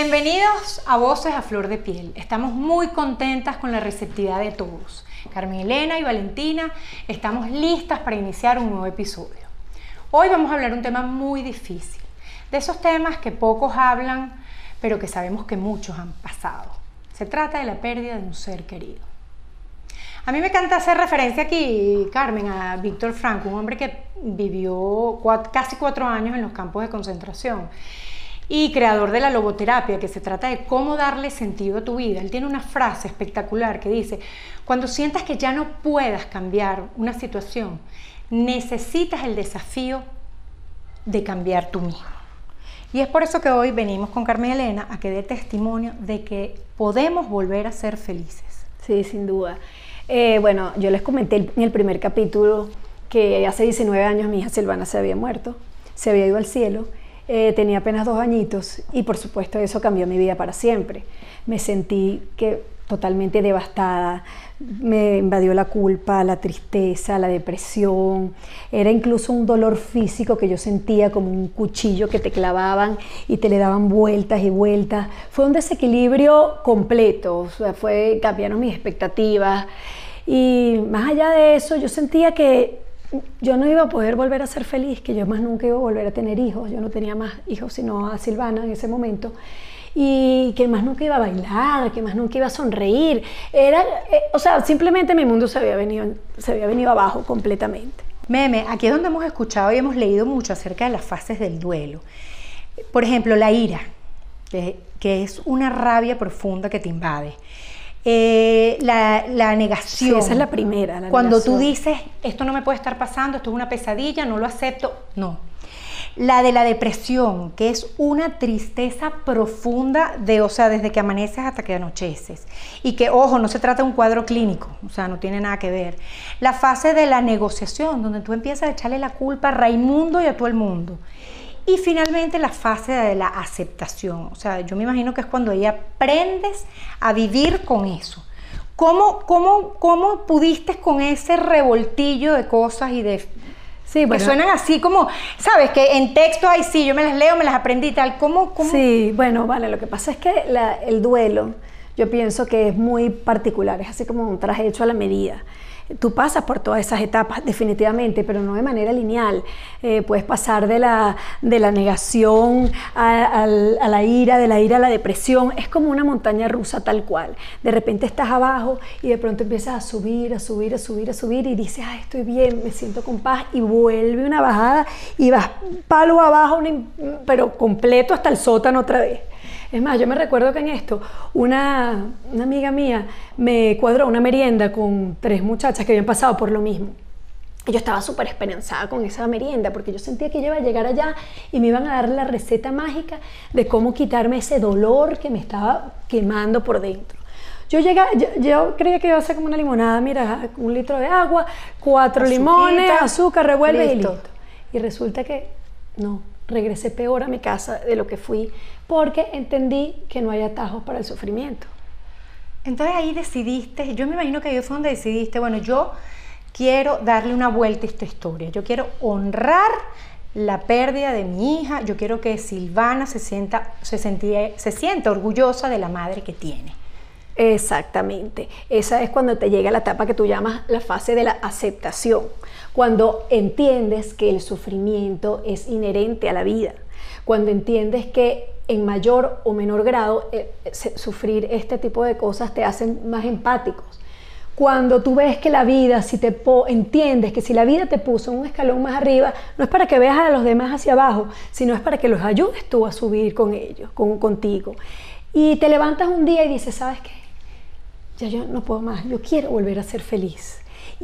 Bienvenidos a Voces a Flor de Piel. Estamos muy contentas con la receptividad de todos. Carmen Elena y Valentina estamos listas para iniciar un nuevo episodio. Hoy vamos a hablar un tema muy difícil, de esos temas que pocos hablan, pero que sabemos que muchos han pasado. Se trata de la pérdida de un ser querido. A mí me encanta hacer referencia aquí, Carmen, a Víctor Franco, un hombre que vivió casi cuatro años en los campos de concentración y creador de la logoterapia, que se trata de cómo darle sentido a tu vida. Él tiene una frase espectacular que dice, cuando sientas que ya no puedas cambiar una situación, necesitas el desafío de cambiar tú mismo. Y es por eso que hoy venimos con Carmen Elena a que dé testimonio de que podemos volver a ser felices. Sí, sin duda. Eh, bueno, yo les comenté en el primer capítulo que hace 19 años mi hija Silvana se había muerto, se había ido al cielo eh, tenía apenas dos añitos y por supuesto eso cambió mi vida para siempre. Me sentí que totalmente devastada, me invadió la culpa, la tristeza, la depresión, era incluso un dolor físico que yo sentía como un cuchillo que te clavaban y te le daban vueltas y vueltas. Fue un desequilibrio completo, fue, cambiaron mis expectativas y más allá de eso yo sentía que yo no iba a poder volver a ser feliz, que yo más nunca iba a volver a tener hijos, yo no tenía más hijos sino a Silvana en ese momento, y que más nunca iba a bailar, que más nunca iba a sonreír, era, eh, o sea, simplemente mi mundo se había, venido, se había venido abajo completamente. Meme, aquí es donde hemos escuchado y hemos leído mucho acerca de las fases del duelo. Por ejemplo, la ira, que es una rabia profunda que te invade. Eh, la, negación. esa es la primera. Cuando tú dices, esto no me puede estar pasando, esto es una pesadilla, no lo acepto, no. La de la depresión, que es una tristeza profunda de, o sea, desde que amaneces hasta que anocheces. Y que, ojo, no se trata de un cuadro clínico, o sea, no tiene nada que ver. La fase de la negociación, donde tú empiezas a echarle la culpa a Raimundo y a todo el mundo. Y finalmente la fase de la aceptación. O sea, yo me imagino que es cuando ya aprendes a vivir con eso. ¿Cómo, cómo, cómo pudiste con ese revoltillo de cosas y de... Sí, bueno, que suenan así como, ¿sabes? Que en texto, ay, sí, yo me las leo, me las aprendí y tal. ¿Cómo, cómo? Sí, bueno, vale, lo que pasa es que el duelo, yo pienso que es muy particular, es así como un traje hecho a la medida. Tú pasas por todas esas etapas definitivamente, pero no de manera lineal. Eh, puedes pasar de la, de la negación a, la ira, de la ira a la depresión. Es como una montaña rusa tal cual. De repente estás abajo y de pronto empiezas a subir, a subir, a subir, a subir y dices, ah, estoy bien, me siento con paz y vuelve una bajada y vas palo abajo, pero completo hasta el sótano otra vez. Es más, yo me recuerdo que en esto una, amiga mía me cuadró una merienda con tres muchachas que habían pasado por lo mismo. Y yo estaba súper esperanzada con esa merienda porque yo sentía que iba a llegar allá y me iban a dar la receta mágica de cómo quitarme ese dolor que me estaba quemando por dentro. Yo, llegué, yo, creía que iba a ser como una limonada, mira, un litro de agua, cuatro limones, azúcar, revuelve y listo. Y resulta que no, regresé peor a mi casa de lo que fui porque entendí que no hay atajos para el sufrimiento. Entonces ahí decidiste, yo me imagino que ahí fue donde decidiste, bueno, yo quiero darle una vuelta a esta historia, yo quiero honrar la pérdida de mi hija, yo quiero que Silvana se sienta, se, se sienta orgullosa de la madre que tiene. Exactamente. Esa es cuando te llega la etapa que tú llamas la fase de la aceptación, cuando entiendes que el sufrimiento es inherente a la vida, cuando entiendes que en mayor o menor grado eh, sufrir este tipo de cosas te hacen más empáticos. Cuando tú ves que la vida, si te entiendes que si la vida te puso un escalón más arriba, no es para que veas a los demás hacia abajo, sino es para que los ayudes tú a subir con ellos, con, contigo. Y te levantas un día y dices, ¿sabes qué? Ya yo no puedo más, yo quiero volver a ser feliz.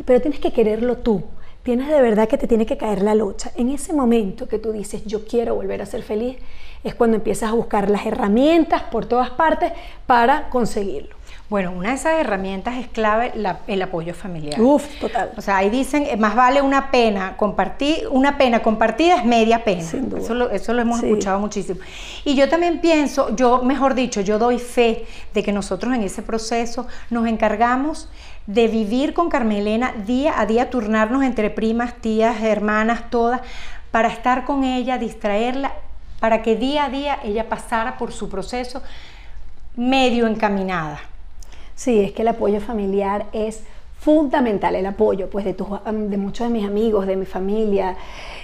Pero tienes que quererlo tú, tienes de verdad que te tiene que caer la locha. En ese momento que tú dices, yo quiero volver a ser feliz, es cuando empiezas a buscar las herramientas por todas partes para conseguirlo. Bueno, una de esas herramientas es clave el apoyo familiar. Uf, total. O sea, ahí dicen, eh, más vale una pena compartir, una pena compartida es media pena. Eso lo, eso lo hemos escuchado muchísimo. Y yo también pienso, yo, mejor dicho, yo doy fe de que nosotros en ese proceso nos encargamos de vivir con Carmelena día a día, turnarnos entre primas, tías, hermanas, todas, para estar con ella, distraerla para que día a día ella pasara por su proceso medio encaminada. Sí, es que el apoyo familiar es fundamental, el apoyo pues de, de muchos de mis amigos, de mi familia.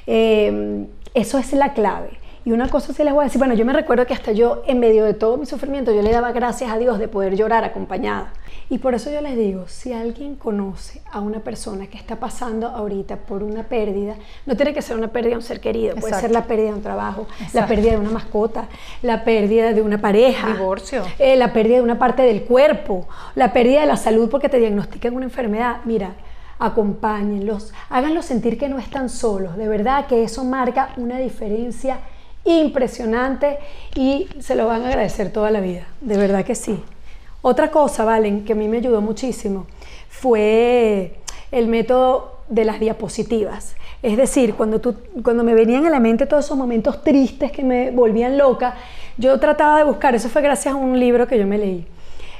Eh, eso es la clave. Y una cosa sí les voy a decir, bueno, yo me recuerdo que hasta yo, en medio de todo mi sufrimiento, yo le daba gracias a Dios de poder llorar acompañada. Y por eso yo les digo, si alguien conoce a una persona que está pasando ahorita por una pérdida, no tiene que ser una pérdida de un ser querido, puede ser la pérdida de un trabajo, la pérdida de una mascota, la pérdida de una pareja, divorcio, eh, la pérdida de una parte del cuerpo, la pérdida de la salud porque te diagnostican una enfermedad. Mira, acompáñenlos, háganlos sentir que no están solos. De verdad que eso marca una diferencia impresionante y se lo van a agradecer toda la vida. De verdad que sí. Otra cosa, Valen, que a mí me ayudó muchísimo fue el método de las diapositivas. Es decir, cuando, tú, cuando me venían a la mente todos esos momentos tristes que me volvían loca, yo trataba de buscar, eso fue gracias a un libro que yo me leí,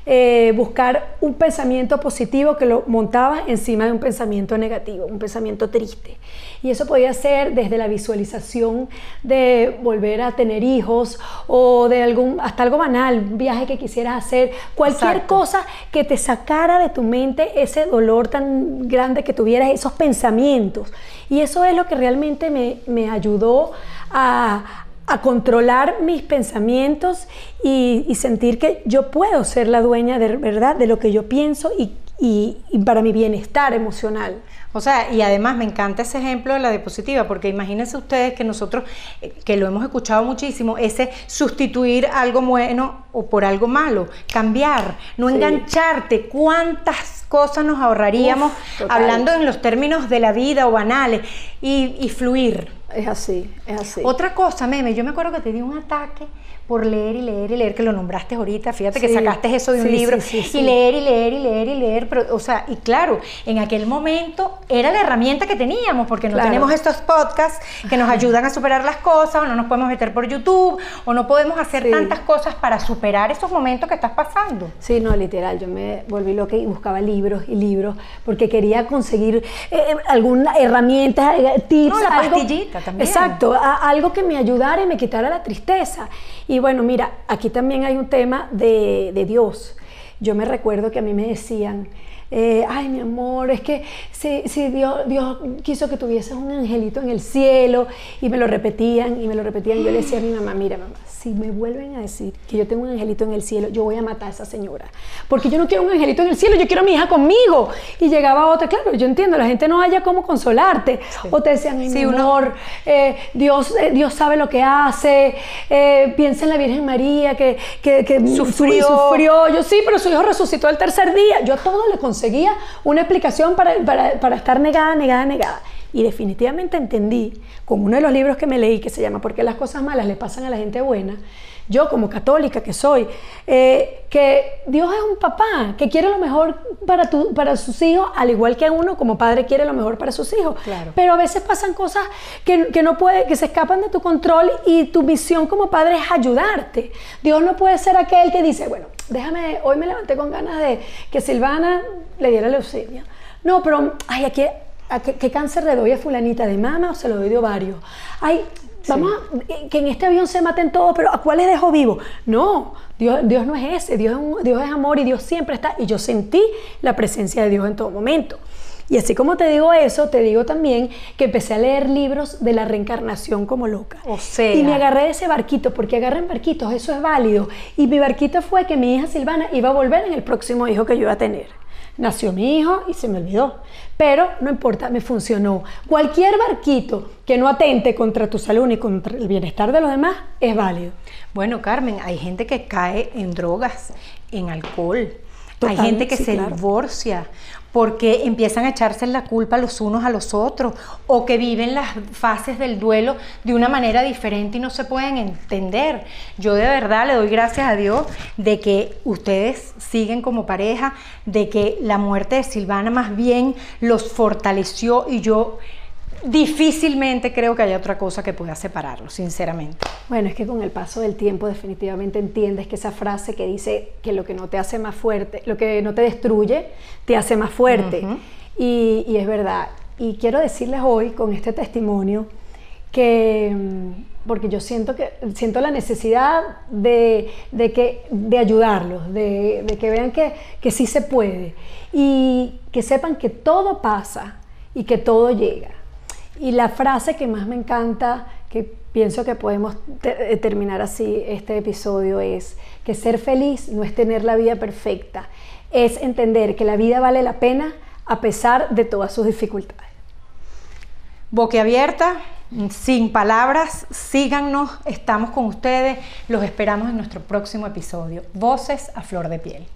eh, buscar un pensamiento positivo que lo montaba encima de un pensamiento negativo, un pensamiento triste. Y eso podía ser desde la visualización de volver a tener hijos o de algún, hasta algo banal, un viaje que quisieras hacer, cualquier cosa que te sacara de tu mente ese dolor tan grande que tuvieras, esos pensamientos. Y eso es lo que realmente me, me ayudó a, a controlar mis pensamientos y, sentir que yo puedo ser la dueña de verdad de lo que yo pienso y, y, para mi bienestar emocional. O sea, y además me encanta ese ejemplo de la diapositiva, porque imagínense ustedes que nosotros, eh, que lo hemos escuchado muchísimo, ese sustituir algo bueno o por algo malo, cambiar, no engancharte, cuántas cosas nos ahorraríamos hablando en los términos de la vida o banales, y, y fluir. Es así, es así. Otra cosa, meme, yo me acuerdo que te di un ataque por leer y leer y leer, que lo nombraste ahorita, fíjate que sacaste eso de un libro, y leer y leer y leer y leer, pero, o sea, y claro, en aquel momento era la herramienta que teníamos, porque no tenemos estos podcasts que nos ayudan a superar las cosas, o no nos podemos meter por YouTube, o no podemos hacer tantas cosas para superar esos momentos que estás pasando. Sí, no, literal, yo me volví loca y buscaba libros y libros, porque quería conseguir eh, eh, alguna herramienta, eh, tips, no, la pastillita Exacto, algo que me ayudara y me quitara la tristeza. Y bueno, mira, aquí también hay un tema de, de Dios. Yo me recuerdo que a mí me decían, eh, ay mi amor, es que si, Dios, Dios, quiso que tuvieses un angelito en el cielo y me lo repetían y me lo repetían. Yo le decía a mi mamá, mira mamá, si me vuelven a decir que yo tengo un angelito en el cielo, yo voy a matar a esa señora. Porque yo no quiero un angelito en el cielo, yo quiero a mi hija conmigo. Y llegaba otra, claro, yo entiendo, la gente no haya cómo consolarte. O te decían, mi amor, eh, Dios, eh, Dios sabe lo que hace, piensa en la Virgen María que, que, sufrió. sufrió. Yo sí, pero su hijo resucitó el tercer día. Yo todo le conseguía una explicación para, para, para estar negada, negada, negada. Y definitivamente entendí, con uno de los libros que me leí, que se llama ¿Por qué las cosas malas le pasan a la gente buena? Yo como católica que soy, eh, que Dios es un papá que quiere lo mejor para, tu, para sus hijos, al igual que uno como padre quiere lo mejor para sus hijos. Pero a veces pasan cosas que, que, no puede, que se escapan de tu control y tu misión como padre es ayudarte. Dios no puede ser aquel que dice, bueno, déjame, hoy me levanté con ganas de que Silvana le diera leucemia. No, pero, ay, aquí, qué, cáncer le doy a fulanita de mama o se lo doy de ovario? Ay, vamos a, que en este avión se maten todos, pero ¿a cuáles dejo vivo? No, Dios, Dios no es ese, Dios es, Dios es amor y Dios siempre está. Y yo sentí la presencia de Dios en todo momento. Y así como te digo eso, te digo también que empecé a leer libros de la reencarnación como loca. O sea. Y me agarré de ese barquito, porque agarren barquitos, eso es válido. Y mi barquito fue que mi hija Silvana iba a volver en el próximo hijo que yo iba a tener. Nació mi hijo y se me olvidó. Pero no importa, me funcionó. Cualquier barquito que no atente contra tu salud ni contra el bienestar de los demás es válido. Bueno, Carmen, hay gente que cae en drogas, en alcohol. hay gente que se divorcia porque empiezan a echarse la culpa los unos a los otros o que viven las fases del duelo de una manera diferente y no se pueden entender. Yo de verdad le doy gracias a Dios de que ustedes siguen como pareja, de que la muerte de Silvana más bien los fortaleció y yo difícilmente creo que haya otra cosa que pueda separarlos, sinceramente. Bueno, es que con el paso del tiempo definitivamente entiendes que esa frase que dice que lo que no te hace más fuerte, lo que no te destruye, te hace más fuerte. y, y es verdad. Y quiero decirles hoy con este testimonio que mm, porque yo siento que siento la necesidad de, que, de ayudarlos, de, que vean que, que sí se puede y que sepan que todo pasa y que todo llega. Y la frase que más me encanta, que pienso que podemos eh, terminar así este episodio, es que ser feliz no es tener la vida perfecta, es entender que la vida vale la pena a pesar de todas sus dificultades. Boquiabierta, sin palabras, síganos, estamos con ustedes, los esperamos en nuestro próximo episodio. Voces a flor de piel.